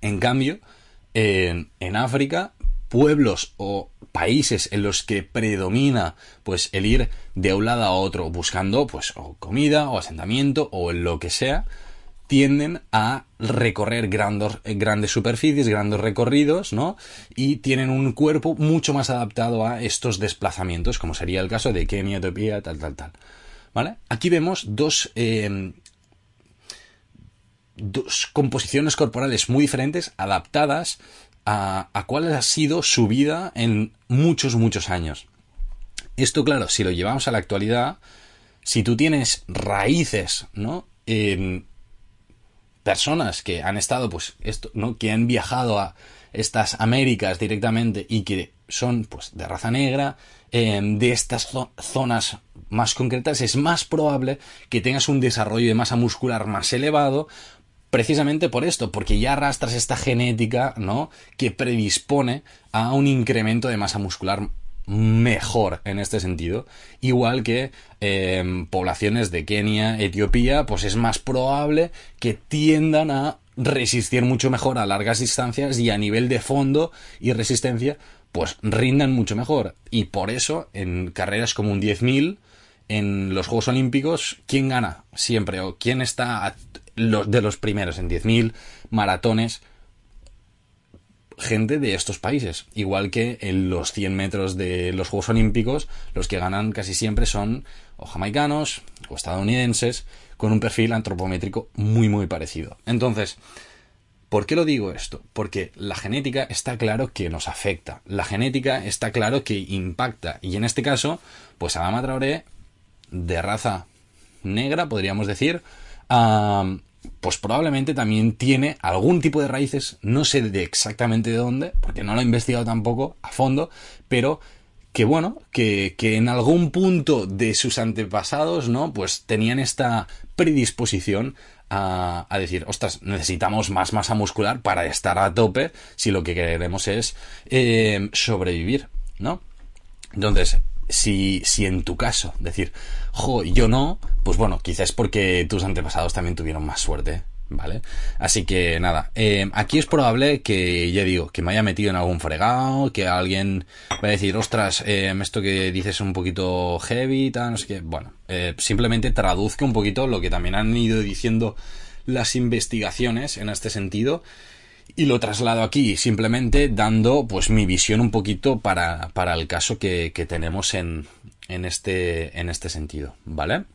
En cambio, en, África, pueblos o países en los que predomina pues el ir de un lado a otro buscando pues o comida o asentamiento o lo que sea tienden a recorrer grandes, grandes superficies, grandes recorridos, ¿no? Y tienen un cuerpo mucho más adaptado a estos desplazamientos, como sería el caso de Kenia, Etiopía, tal, tal, tal. ¿Vale? Aquí vemos dos, eh, dos composiciones corporales muy diferentes, adaptadas a, a cuál ha sido su vida en muchos, muchos años. Esto, claro, si lo llevamos a la actualidad, si tú tienes raíces, ¿no? En personas que han estado, pues, esto, ¿no? Que han viajado a estas Américas directamente y que son, pues, de raza negra, eh, de estas zonas más concretas, es más probable que tengas un desarrollo de masa muscular más elevado precisamente por esto, porque ya arrastras esta genética, ¿no? Que predispone a un incremento de masa muscular mejor en este sentido. Igual que eh, poblaciones de Kenia, Etiopía, pues es más probable que tiendan a resistir mucho mejor a largas distancias y a nivel de fondo y resistencia, pues rindan mucho mejor. Y por eso, en carreras como un 10.000, en los Juegos Olímpicos, ¿quién gana? Siempre, o quién está de los primeros en 10.000 maratones, gente de estos países. Igual que en los 100 metros de los Juegos Olímpicos, los que ganan casi siempre son o jamaicanos o estadounidenses, con un perfil antropométrico muy muy parecido. Entonces, ¿por qué lo digo esto? Porque la genética está claro que nos afecta. La genética está claro que impacta. Y en este caso, pues Adama Traoré, de raza negra, podríamos decir, pues probablemente también tiene algún tipo de raíces, no sé de exactamente de dónde, porque no lo he investigado tampoco a fondo, pero que bueno, que, que, en algún punto de sus antepasados, ¿no? Pues tenían esta predisposición a, a, decir, ostras, necesitamos más masa muscular para estar a tope si lo que queremos es eh, sobrevivir, ¿no? Entonces, si, si en tu caso, decir, jo, yo no, pues bueno, quizás porque tus antepasados también tuvieron más suerte, ¿vale? Así que nada, eh, aquí es probable que, ya digo, que me haya metido en algún fregado, que alguien va a decir, ostras, eh, esto que dices es un poquito heavy, tal, no sé qué. Bueno, eh, simplemente traduzca un poquito lo que también han ido diciendo las investigaciones en este sentido y lo traslado aquí simplemente dando pues mi visión un poquito para, para el caso que, que tenemos en, en, este, en este sentido, ¿vale?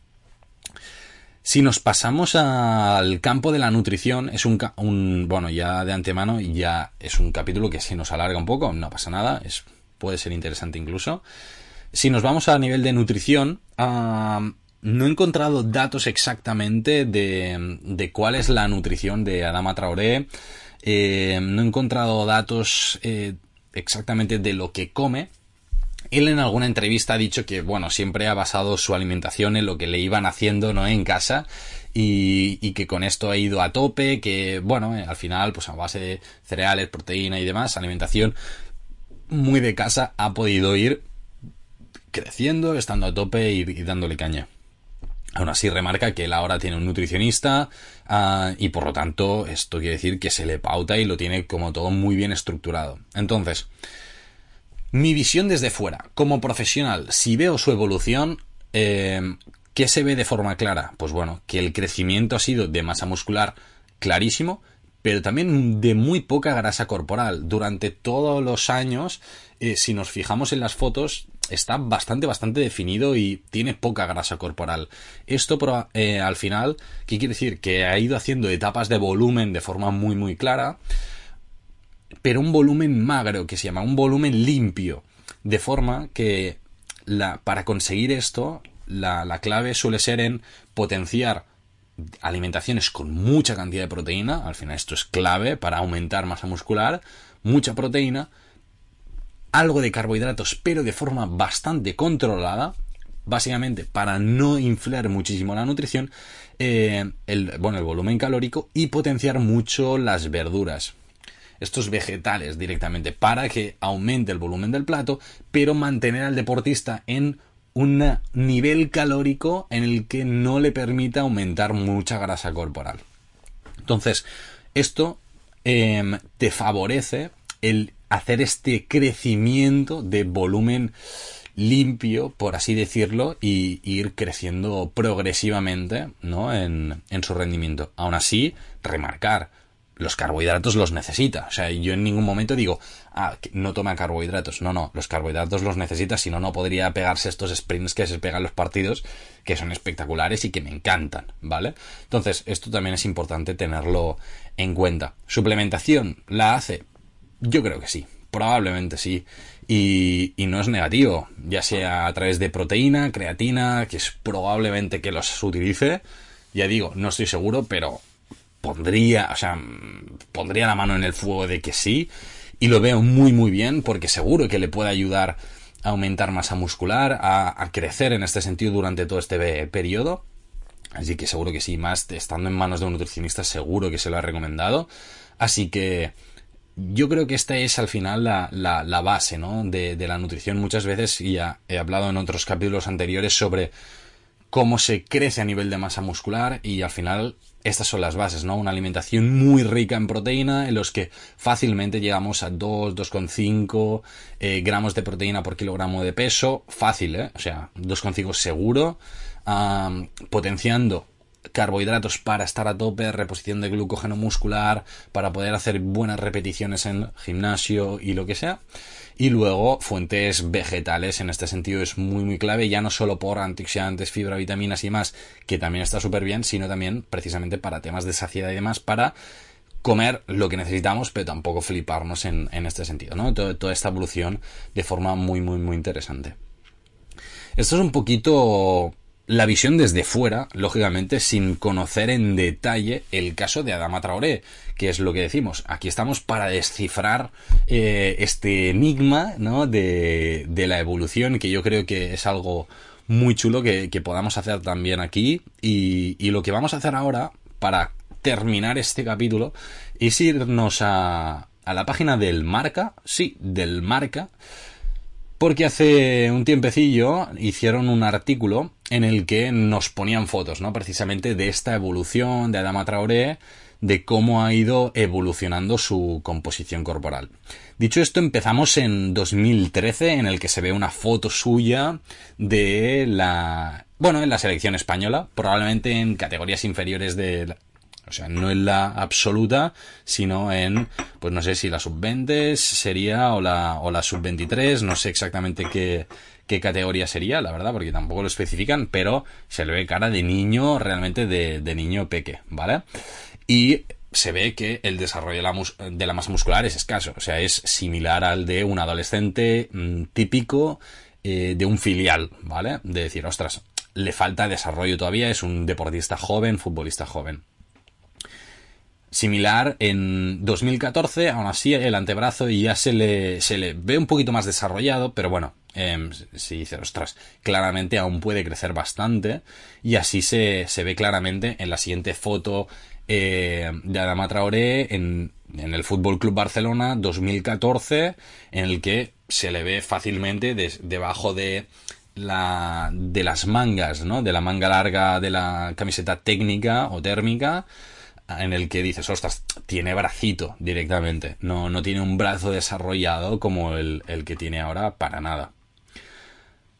Si nos pasamos al campo de la nutrición, es un, un, bueno, ya de antemano, ya es un capítulo que se nos alarga un poco, no pasa nada, es, puede ser interesante incluso. Si nos vamos a nivel de nutrición, no he encontrado datos exactamente de, de cuál es la nutrición de Adama Traoré, eh, no he encontrado datos eh, exactamente de lo que come. Él en alguna entrevista ha dicho que, bueno, siempre ha basado su alimentación en lo que le iban haciendo, ¿no? En casa. Y, que con esto ha ido a tope, que, bueno, eh, al final, pues a base de cereales, proteína y demás, alimentación muy de casa, ha podido ir creciendo, estando a tope y dándole caña. Aún así remarca que él ahora tiene un nutricionista uh, y por lo tanto esto quiere decir que se le pauta y lo tiene como todo muy bien estructurado. Entonces, mi visión desde fuera, como profesional, si veo su evolución, eh, ¿qué se ve de forma clara? Pues bueno, que el crecimiento ha sido de masa muscular clarísimo, pero también de muy poca grasa corporal. Durante todos los años, eh, si nos fijamos en las fotos, está bastante, bastante definido y tiene poca grasa corporal. Esto eh, al final, ¿qué quiere decir? Que ha ido haciendo etapas de volumen de forma muy, muy clara, pero un volumen magro que se llama, un volumen limpio, de forma que la, para conseguir esto, la, la clave suele ser en potenciar alimentaciones con mucha cantidad de proteína, al final esto es clave para aumentar masa muscular, mucha proteína, algo de carbohidratos, pero de forma bastante controlada, básicamente para no inflar muchísimo la nutrición, eh, el, bueno, el volumen calórico y potenciar mucho las verduras. Estos vegetales directamente para que aumente el volumen del plato, pero mantener al deportista en un nivel calórico en el que no le permita aumentar mucha grasa corporal. Entonces, esto em, te favorece el hacer este crecimiento de volumen limpio, por así decirlo, y, ir creciendo progresivamente ¿no? en, en su rendimiento. Aún así, remarcar, los carbohidratos los necesita. O sea, yo en ningún momento digo, ah, no toma carbohidratos. No, no, los carbohidratos los necesita, si no, no podría pegarse estos sprints que se pegan los partidos, que son espectaculares y que me encantan, ¿vale? Entonces, esto también es importante tenerlo en cuenta. ¿Suplementación la hace? Yo creo que sí, probablemente sí. Y, y, no es negativo, ya sea a través de proteína, creatina, que es probablemente que los utilice. Ya digo, no estoy seguro, pero pondría, o sea, pondría la mano en el fuego de que sí. Y lo veo muy, muy bien porque seguro que le puede ayudar a aumentar masa muscular, a, a crecer en este sentido durante todo este periodo. Así que seguro que sí, más estando en manos de un nutricionista, seguro que se lo ha recomendado. Así que yo creo que esta es al final la, la, base ¿no? de, de, la nutrición. Muchas veces, y ya he hablado en otros capítulos anteriores sobre cómo se crece a nivel de masa muscular y al final estas son las bases, ¿no? Una alimentación muy rica en proteína, en los que fácilmente llegamos a 2, 2,5 eh, gramos de proteína por kilogramo de peso. Fácil, ¿eh? O sea, 2,5 seguro. potenciando carbohidratos para estar a tope, reposición de glucógeno muscular, para poder hacer buenas repeticiones en gimnasio y lo que sea. Y luego fuentes vegetales en este sentido es muy muy clave, ya no solo por antioxidantes, fibra, vitaminas y más, que también está súper bien, sino también precisamente para temas de saciedad y demás, para comer lo que necesitamos, pero tampoco fliparnos en, en este sentido, ¿no? toda esta evolución de forma muy muy muy interesante. Esto es un poquito la visión desde fuera, lógicamente, sin conocer en detalle el caso de Adama Traoré, que es lo que decimos. Aquí estamos para descifrar eh, este enigma ¿no? de, de, la evolución, que yo creo que es algo muy chulo que, que podamos hacer también aquí. Y, y, lo que vamos a hacer ahora, para terminar este capítulo, es irnos a, a la página del Marca, sí, del Marca, porque hace un tiempecillo hicieron un artículo en el que nos ponían fotos, ¿no? Precisamente de esta evolución de Adama Traoré, de cómo ha ido evolucionando su composición corporal. Dicho esto, empezamos en 2013, en el que se ve una foto suya de la... Bueno, en la selección española, probablemente en categorías inferiores de o sea, no en la absoluta, sino en, pues no sé si la sub-20 sería o la, o la sub-23, no sé exactamente qué, qué categoría sería, la verdad, porque tampoco lo especifican, pero se le ve cara de niño, realmente de, niño peque, ¿vale? Y se ve que el desarrollo de la, de masa muscular es escaso, o sea, es similar al de un adolescente mmm, típico eh, de un filial, ¿vale? De decir, ostras, le falta desarrollo todavía, es un deportista joven, futbolista joven. Similar en 2014, aún así el antebrazo ya se le, se le ve un poquito más desarrollado, pero bueno, eh, si dice, ostras, claramente aún puede crecer bastante y así se, se ve claramente en la siguiente foto eh, de Adama Traoré en, en el Fútbol Club Barcelona 2014, en el que se le ve fácilmente de, debajo de la, de las mangas, ¿no? De la manga larga de la camiseta técnica o térmica, en el que dices, ostras, tiene bracito directamente, no, no tiene un brazo desarrollado como el, el, que tiene ahora para nada.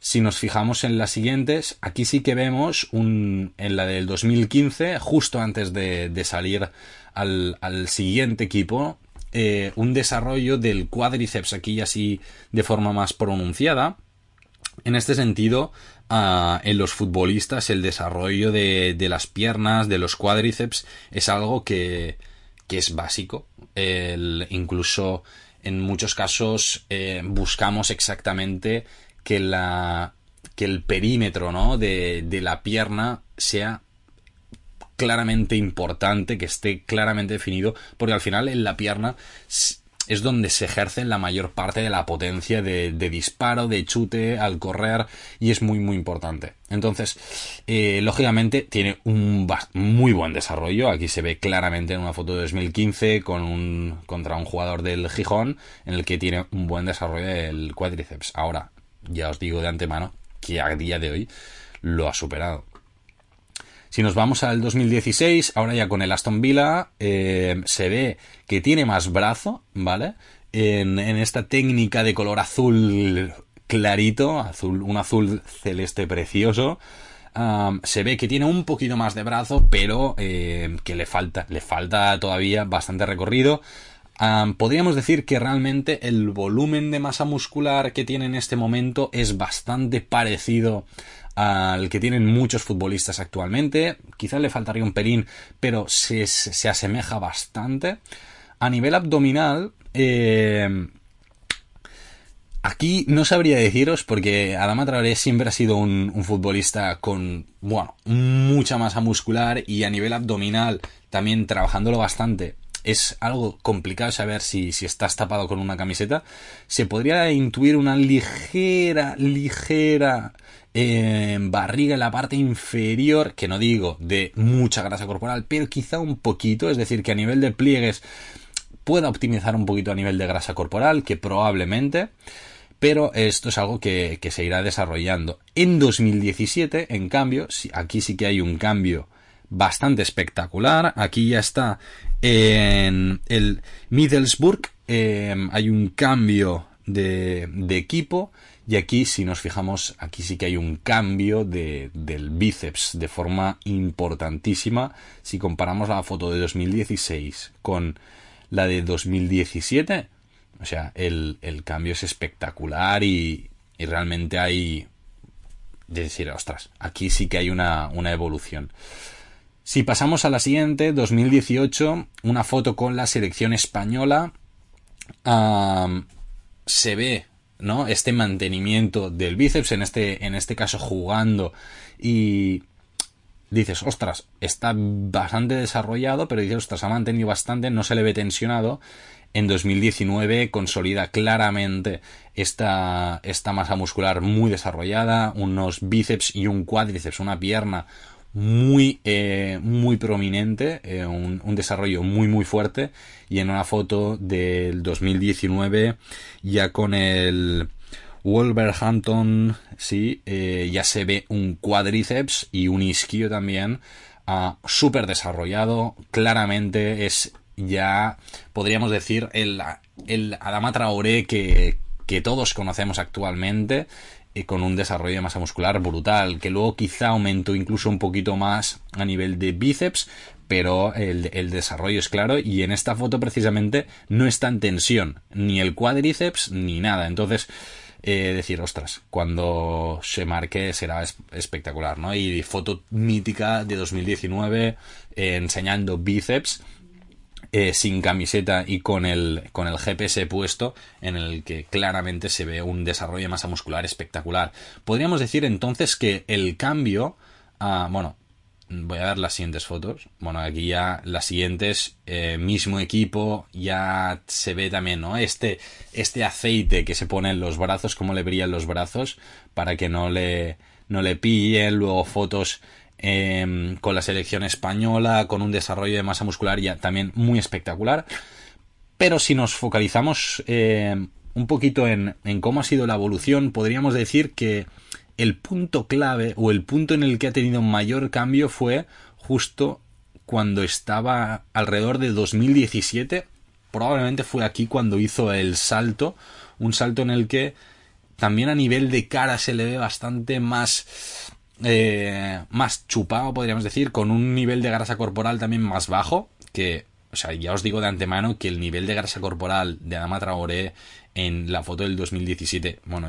Si nos fijamos en las siguientes, aquí sí que vemos un, en la del 2015, justo antes de, salir al, al, siguiente equipo, eh, un desarrollo del cuádriceps aquí así de forma más pronunciada, En este sentido, ah, en los futbolistas el desarrollo de, de, las piernas, de los cuádriceps, es algo que, que es básico. Incluso en muchos casos eh, buscamos exactamente que, la, que el perímetro ¿no? de, de la pierna sea claramente importante, que esté claramente definido, porque al final en la pierna es donde se ejerce la mayor parte de la potencia de, disparo, de chute al correr y es muy muy importante. Entonces, eh, lógicamente tiene un muy buen desarrollo. Aquí se ve claramente en una foto de 2015 con un, contra un jugador del Gijón en el que tiene un buen desarrollo del cuádriceps. Ahora, ya os digo de antemano que a día de hoy lo ha superado. Si nos vamos al 2016, ahora ya con el Aston Villa, eh, se ve que tiene más brazo, ¿vale? En, esta técnica de color azul clarito, azul, un azul celeste precioso. se ve que tiene un poquito más de brazo, pero eh, que le falta, le falta todavía bastante recorrido. Podríamos decir que realmente el volumen de masa muscular que tiene en este momento es bastante parecido al que tienen muchos futbolistas actualmente. Quizás le faltaría un pelín, pero se, se asemeja bastante. A nivel abdominal, eh, Aquí no sabría deciros porque Adama Traoré siempre ha sido un, un, futbolista con, bueno, mucha masa muscular y a nivel abdominal también trabajándolo bastante. Es algo complicado saber si, si estás tapado con una camiseta. Se podría intuir una ligera, ligera barriga en la parte inferior, que no digo de mucha grasa corporal, pero quizá un poquito, es decir, que a nivel de pliegues pueda optimizar un poquito a nivel de grasa corporal, que probablemente, pero esto es algo que, que se irá desarrollando. En 2017, en cambio, aquí sí que hay un cambio bastante espectacular, aquí ya está en el Middlesbrough, eh, hay un cambio de, de equipo, y aquí, si nos fijamos, aquí sí que hay un cambio de, del bíceps de forma importantísima. Si comparamos la foto de 2016 con la de 2017, o sea, el, el cambio es espectacular y, y, realmente hay... De decir, ostras, aquí sí que hay una, una evolución. Si pasamos a la siguiente, 2018, una foto con la selección española, se ve ¿no? Este mantenimiento del bíceps, en este, en este caso jugando y dices, ostras, está bastante desarrollado, pero dices, ostras, ha mantenido bastante, no se le ve tensionado. En 2019 consolida claramente esta, esta masa muscular muy desarrollada, unos bíceps y un cuádriceps, una pierna muy, eh, muy prominente, eh, un, desarrollo muy, muy fuerte. Y en una foto del 2019, ya con el Wolverhampton, sí, eh, ya se ve un cuádriceps y un isquio también, uh, súper desarrollado. Claramente es ya, podríamos decir, el, el Adama que, que todos conocemos actualmente y con un desarrollo de masa muscular brutal, que luego quizá aumentó incluso un poquito más a nivel de bíceps, pero el, desarrollo es claro y en esta foto precisamente no está en tensión, ni el cuádriceps ni nada. Entonces, eh, decir, ostras, cuando se marque será espectacular, ¿no? Y foto mítica de 2019 eh, enseñando bíceps eh, sin camiseta y con el, con el GPS puesto, en el que claramente se ve un desarrollo de masa muscular espectacular. Podríamos decir entonces que el cambio, ah, bueno, voy a ver las siguientes fotos. Bueno, aquí ya las siguientes, eh, mismo equipo, ya se ve también, ¿no? Este, este aceite que se pone en los brazos, cómo le brillan los brazos, para que no le, no le pillen. Luego fotos Em, con la selección española, con un desarrollo de masa muscular ya también muy espectacular. Pero si nos focalizamos em, un poquito en, en cómo ha sido la evolución, podríamos decir que el punto clave o el punto en el que ha tenido mayor cambio fue justo cuando estaba alrededor de 2017. Probablemente fue aquí cuando hizo el salto, un salto en el que también a nivel de cara se le ve bastante más eh, más chupado, podríamos decir, con un nivel de grasa corporal también más bajo, que, o sea, ya os digo de antemano que el nivel de grasa corporal de Adama Traoré en la foto del 2017, bueno,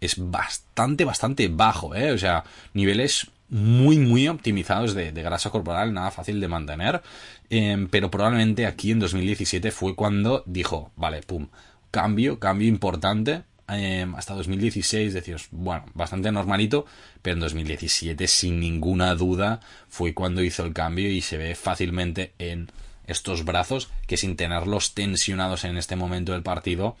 es bastante, bastante bajo, ¿eh? O sea, niveles muy, muy optimizados de, grasa corporal, nada fácil de mantener. Em, pero probablemente aquí en 2017 fue cuando dijo, vale, pum, cambio, cambio importante. Em, hasta 2016 decíos, bueno, bastante normalito, pero en 2017 sin ninguna duda fue cuando hizo el cambio y se ve fácilmente en estos brazos que sin tenerlos tensionados en este momento del partido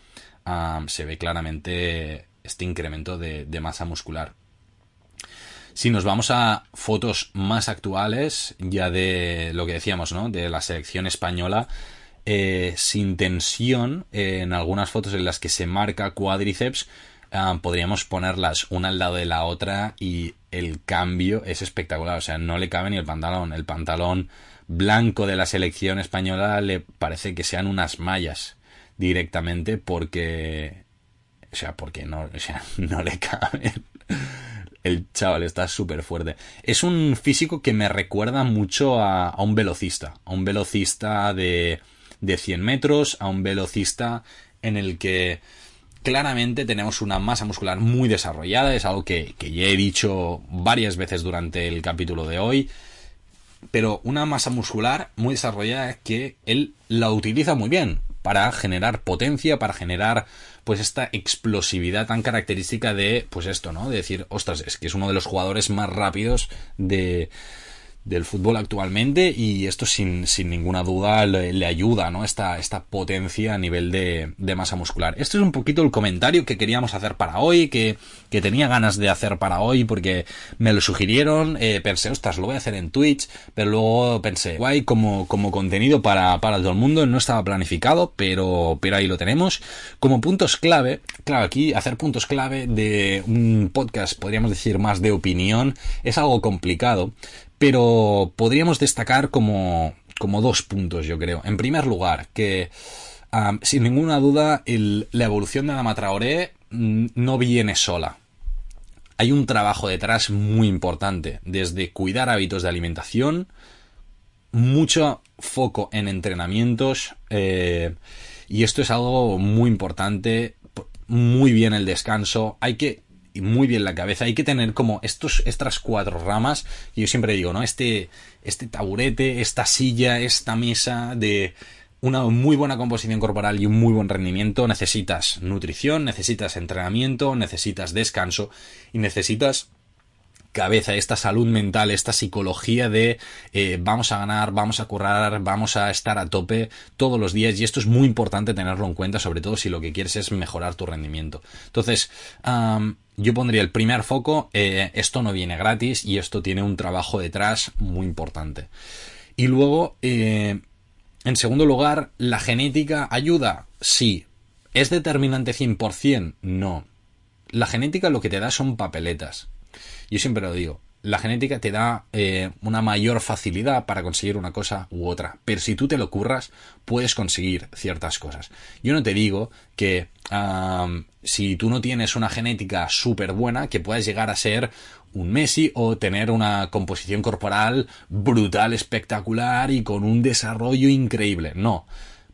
se ve claramente este incremento de, masa muscular. Si nos vamos a fotos más actuales, ya de lo que decíamos, ¿no? De la selección española, eh, sin tensión, en algunas fotos en las que se marca cuádriceps, podríamos ponerlas una al lado de la otra y el cambio es espectacular. O sea, no le cabe ni el pantalón. El pantalón blanco de la selección española le parece que sean unas mallas directamente porque o sea porque no o sea no le cabe el chaval está súper fuerte es un físico que me recuerda mucho a, un velocista a un velocista de de 100 metros a un velocista en el que claramente tenemos una masa muscular muy desarrollada es algo que, que ya he dicho varias veces durante el capítulo de hoy pero una masa muscular muy desarrollada que él la utiliza muy bien para generar potencia, para generar pues esta explosividad tan característica de pues esto, ¿no? De decir, ostras, es que es uno de los jugadores más rápidos de del fútbol actualmente y esto sin, sin ninguna duda le, ayuda, ¿no? Esta, esta potencia a nivel de, de, masa muscular. Este es un poquito el comentario que queríamos hacer para hoy, que, que tenía ganas de hacer para hoy porque me lo sugirieron, eh, pensé, ostras, lo voy a hacer en Twitch, pero luego pensé, guay, como, como contenido para, para todo el mundo, no estaba planificado, pero, pero ahí lo tenemos. Como puntos clave, claro, aquí hacer puntos clave de un podcast, podríamos decir más de opinión, es algo complicado, pero podríamos destacar como, como dos puntos, yo creo. En primer lugar, que sin ninguna duda la evolución de Adama Traoré mm, no viene sola. Hay un trabajo detrás muy importante, desde cuidar hábitos de alimentación, mucho foco en entrenamientos, eh, y esto es algo muy importante, muy bien el descanso, hay que muy bien la cabeza. Hay que tener como estos, estas cuatro ramas. Y yo siempre digo, ¿no? Este, este taburete, esta silla, esta mesa de una muy buena composición corporal y un muy buen rendimiento. Necesitas nutrición, necesitas entrenamiento, necesitas descanso y necesitas cabeza, esta salud mental, esta psicología de eh, vamos a ganar, vamos a currar, vamos a estar a tope todos los días y esto es muy importante tenerlo en cuenta, sobre todo si lo que quieres es mejorar tu rendimiento. Entonces, yo pondría el primer foco, eh, esto no viene gratis y esto tiene un trabajo detrás muy importante. Y luego, eh, en segundo lugar, ¿la genética ayuda? Sí. ¿Es determinante 100%? No. La genética lo que te da son papeletas. Yo siempre lo digo, la genética te da eh, una mayor facilidad para conseguir una cosa u otra, pero si tú te lo curras, puedes conseguir ciertas cosas. Yo no te digo que si tú no tienes una genética súper buena, que puedas llegar a ser un Messi o tener una composición corporal brutal, espectacular y con un desarrollo increíble. No.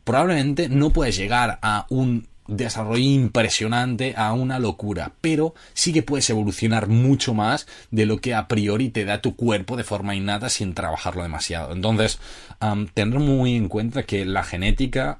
Probablemente no puedes llegar a un desarrollo impresionante a una locura, pero sí que puedes evolucionar mucho más de lo que a priori te da tu cuerpo de forma innata sin trabajarlo demasiado. Entonces, tener muy en cuenta que la genética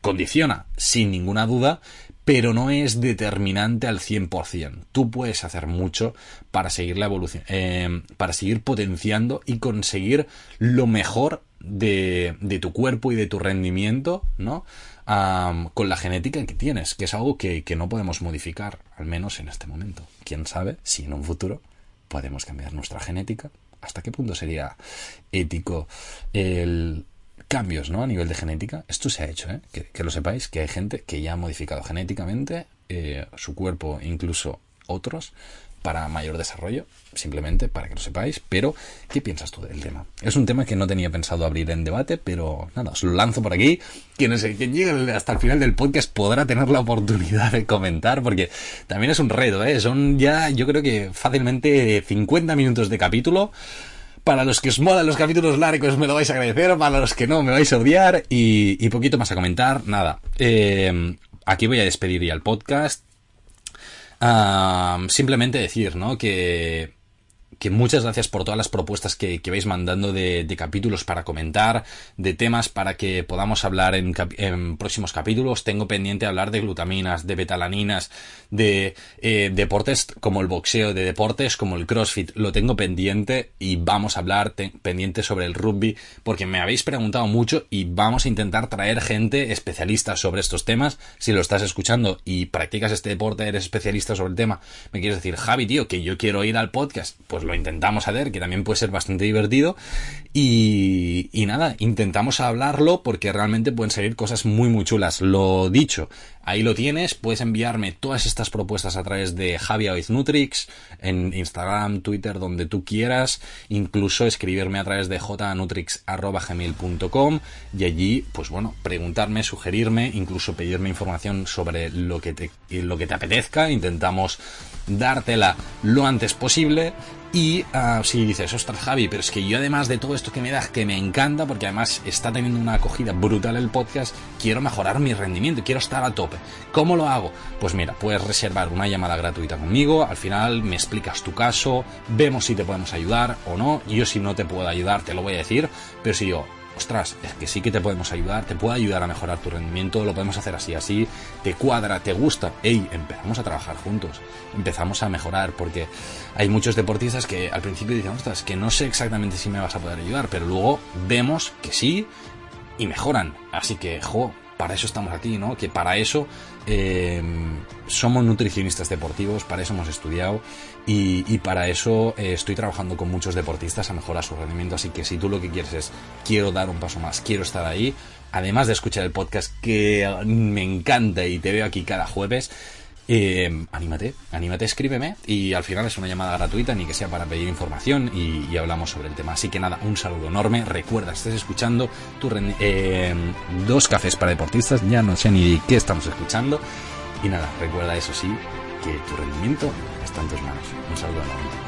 condiciona, sin ninguna duda, pero no es determinante al 100%. Tú puedes hacer mucho para seguir la evolución, eh, para seguir potenciando y conseguir lo mejor de, de tu cuerpo y de tu rendimiento, ¿no? Con la genética que tienes, que es algo que, no podemos modificar, al menos en este momento. Quién sabe si en un futuro podemos cambiar nuestra genética. ¿Hasta qué punto sería ético el cambios ¿no? a nivel de genética? Esto se ha hecho, ¿eh? que, lo sepáis, que hay gente que ya ha modificado genéticamente eh, su cuerpo, incluso otros, para mayor desarrollo, simplemente para que lo sepáis. Pero, ¿qué piensas tú del tema? Es un tema que no tenía pensado abrir en debate, pero nada, os lo lanzo por aquí. Quien, es, quien llegue hasta el final del podcast podrá tener la oportunidad de comentar, porque también es un reto, ¿eh? Son ya, yo creo que fácilmente 50 minutos de capítulo. Para los que os molan los capítulos largos me lo vais a agradecer, para los que no me vais a odiar y, poquito más a comentar. Nada, eh, aquí voy a despedir ya el podcast ah, simplemente decir, ¿no? Que que muchas gracias por todas las propuestas que, que vais mandando de, de, capítulos para comentar, de temas para que podamos hablar en, próximos capítulos. Tengo pendiente hablar de glutaminas, de betalaninas, de eh, deportes como el boxeo, de deportes como el crossfit. Lo tengo pendiente y vamos a hablar pendiente sobre el rugby porque me habéis preguntado mucho y vamos a intentar traer gente especialista sobre estos temas. Si lo estás escuchando y practicas este deporte, eres especialista sobre el tema, me quieres decir, Javi, tío, que yo quiero ir al podcast, pues lo intentamos hacer, que también puede ser bastante divertido. Y, y nada, intentamos hablarlo porque realmente pueden salir cosas muy, muy chulas. Lo dicho, ahí lo tienes. Puedes enviarme todas estas propuestas a través de Javier Nutrix en Instagram, Twitter, donde tú quieras. Incluso escribirme a través de jnutrix.gmail.com y allí, pues bueno, preguntarme, sugerirme, incluso pedirme información sobre lo que te, lo que te apetezca. Intentamos dártela lo antes posible. Y uh, si dices, ostras Javi, pero es que yo además de todo esto que me das, que me encanta, porque además está teniendo una acogida brutal el podcast, quiero mejorar mi rendimiento, quiero estar a ¿Cómo lo hago? Pues mira, puedes reservar una llamada gratuita conmigo, al final me explicas tu caso, vemos si te podemos ayudar o no. Yo si no te puedo ayudar, te lo voy a decir, pero si yo, ostras, es que sí que te podemos ayudar, te puedo ayudar a mejorar tu rendimiento, lo podemos hacer así, así, te cuadra, te gusta, ey, empezamos a trabajar juntos, empezamos a mejorar, porque hay muchos deportistas que al principio dicen, ostras, que no sé exactamente si me vas a poder ayudar, pero luego vemos que sí y mejoran, así que, jo, para eso estamos aquí, ¿no? Que para eso eh, somos nutricionistas deportivos, para eso hemos estudiado y, para eso eh, estoy trabajando con muchos deportistas a mejorar su rendimiento. Así que si tú lo que quieres es quiero dar un paso más, quiero estar ahí, además de escuchar el podcast que me encanta y te veo aquí cada jueves, eh, anímate, anímate, escríbeme y al final es una llamada gratuita, ni que sea para pedir información y, hablamos sobre el tema. Así que nada, un saludo enorme. Recuerda, estés escuchando tu eh, dos cafés para deportistas, ya no sé ni qué estamos escuchando. Y nada, recuerda eso sí, que tu rendimiento está en tus manos. Un saludo enorme.